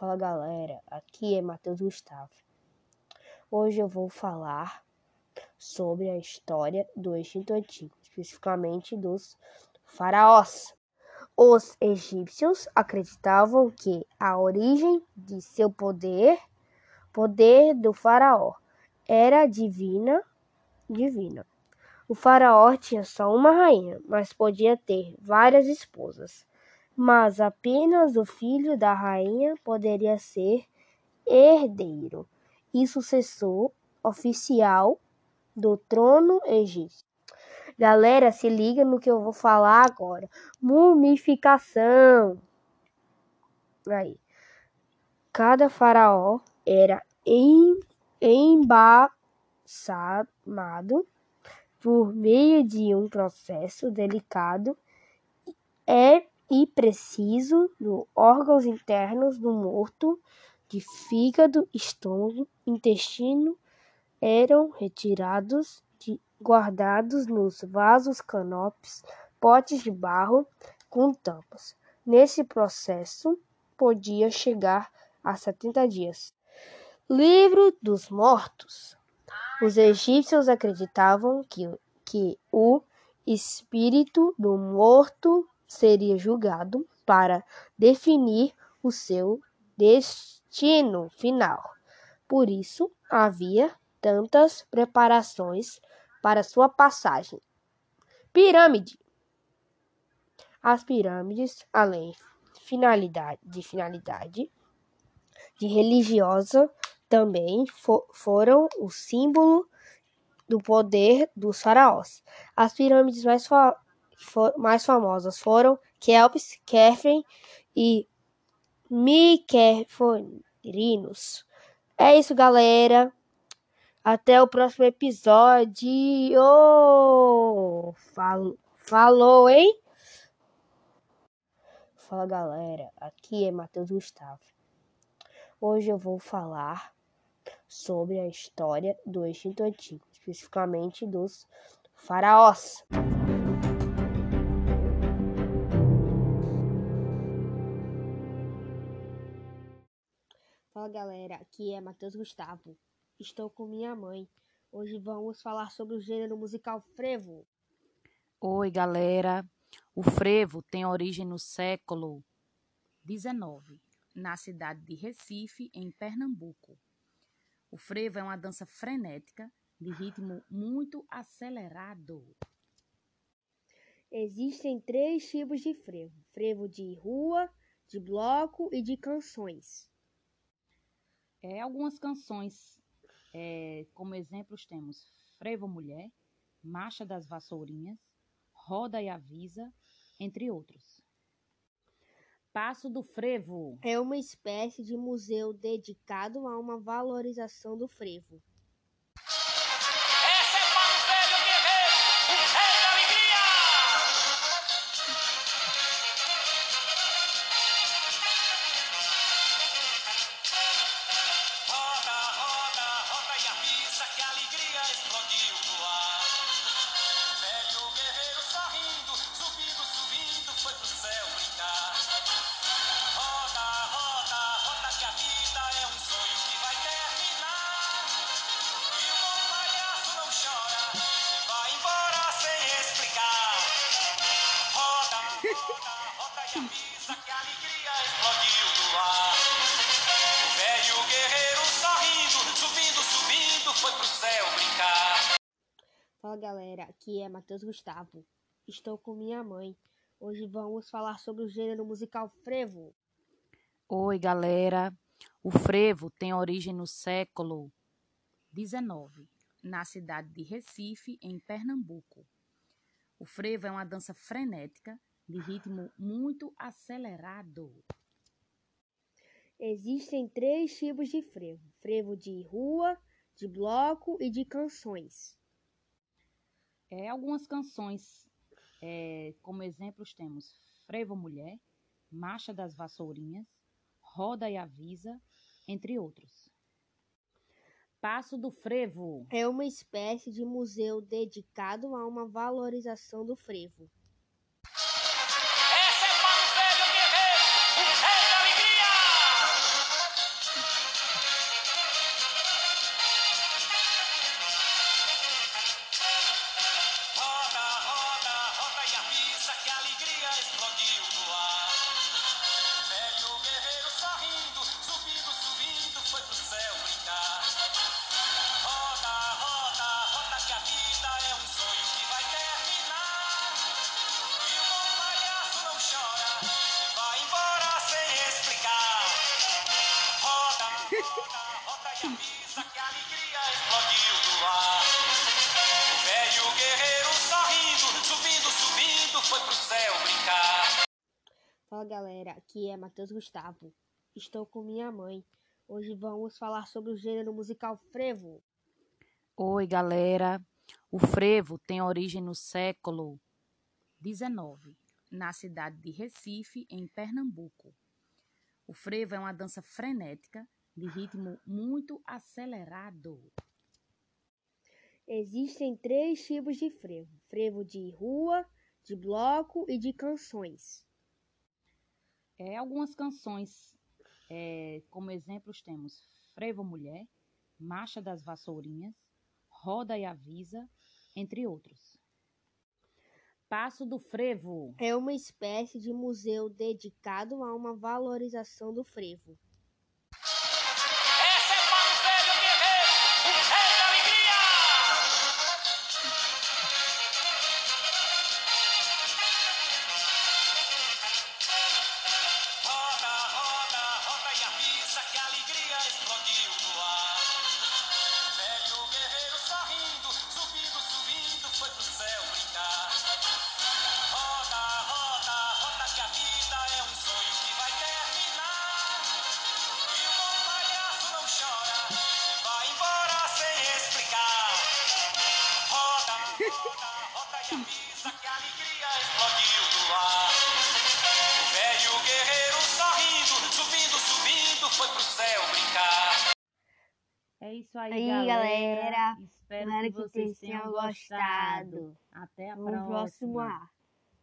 Fala galera, aqui é Matheus Gustavo. Hoje eu vou falar sobre a história do Egito Antigo, especificamente dos faraós. Os egípcios acreditavam que a origem de seu poder, poder do faraó, era divina, divina. O faraó tinha só uma rainha, mas podia ter várias esposas mas apenas o filho da rainha poderia ser herdeiro e sucessor oficial do trono egípcio. Galera, se liga no que eu vou falar agora. Mumificação. Aí. Cada faraó era embaçado por meio de um processo delicado é e preciso dos órgãos internos do morto, de fígado, estômago, intestino, eram retirados e guardados nos vasos canopes, potes de barro com tampas. Nesse processo, podia chegar a 70 dias. Livro dos Mortos. Os egípcios acreditavam que, que o espírito do morto seria julgado para definir o seu destino final. Por isso havia tantas preparações para sua passagem. Pirâmide. As pirâmides, além finalidade, de finalidade de religiosa, também fo foram o símbolo do poder dos faraós. As pirâmides mais mais famosas foram Kelps, Kefren e Miqueforinos. É isso, galera. Até o próximo episódio. Falou, falou, hein? Fala, galera. Aqui é Matheus Gustavo. Hoje eu vou falar sobre a história do Egito Antigo, especificamente dos faraós. Galera, aqui é Matheus Gustavo. Estou com minha mãe. Hoje vamos falar sobre o gênero musical frevo. Oi galera, o frevo tem origem no século XIX, na cidade de Recife, em Pernambuco. O frevo é uma dança frenética de ritmo muito acelerado. Existem três tipos de frevo: frevo de rua, de bloco e de canções. É, algumas canções, é, como exemplos temos Frevo Mulher, Marcha das Vassourinhas, Roda e Avisa, entre outros. Passo do Frevo é uma espécie de museu dedicado a uma valorização do frevo. Que a alegria explodiu no ar. O velho guerreiro sorrindo, subindo, subindo, foi pro céu brincar. Fala galera, aqui é Matheus Gustavo. Estou com minha mãe. Hoje vamos falar sobre o gênero musical frevo. Oi galera, o frevo tem origem no século XIX, na cidade de Recife, em Pernambuco. O frevo é uma dança frenética de ritmo muito acelerado. Existem três tipos de frevo: frevo de rua, de bloco e de canções. É, algumas canções, é, como exemplos temos Frevo Mulher, Marcha das Vassourinhas, Roda e Avisa, entre outros. Passo do Frevo é uma espécie de museu dedicado a uma valorização do frevo. Fala galera, aqui é Matheus Gustavo. Estou com minha mãe. Hoje vamos falar sobre o gênero musical frevo. Oi galera, o frevo tem origem no século XIX, na cidade de Recife, em Pernambuco. O frevo é uma dança frenética de ritmo muito acelerado. Existem três tipos de frevo: frevo de rua, de bloco e de canções. É, algumas canções, é, como exemplos, temos Frevo Mulher, Marcha das Vassourinhas, Roda e Avisa, entre outros. Passo do Frevo é uma espécie de museu dedicado a uma valorização do frevo. Foi pro céu brincar. É isso aí, Aí, galera. galera. Espero Espero que que vocês tenham gostado. gostado. Até a No próxima. próximo ar.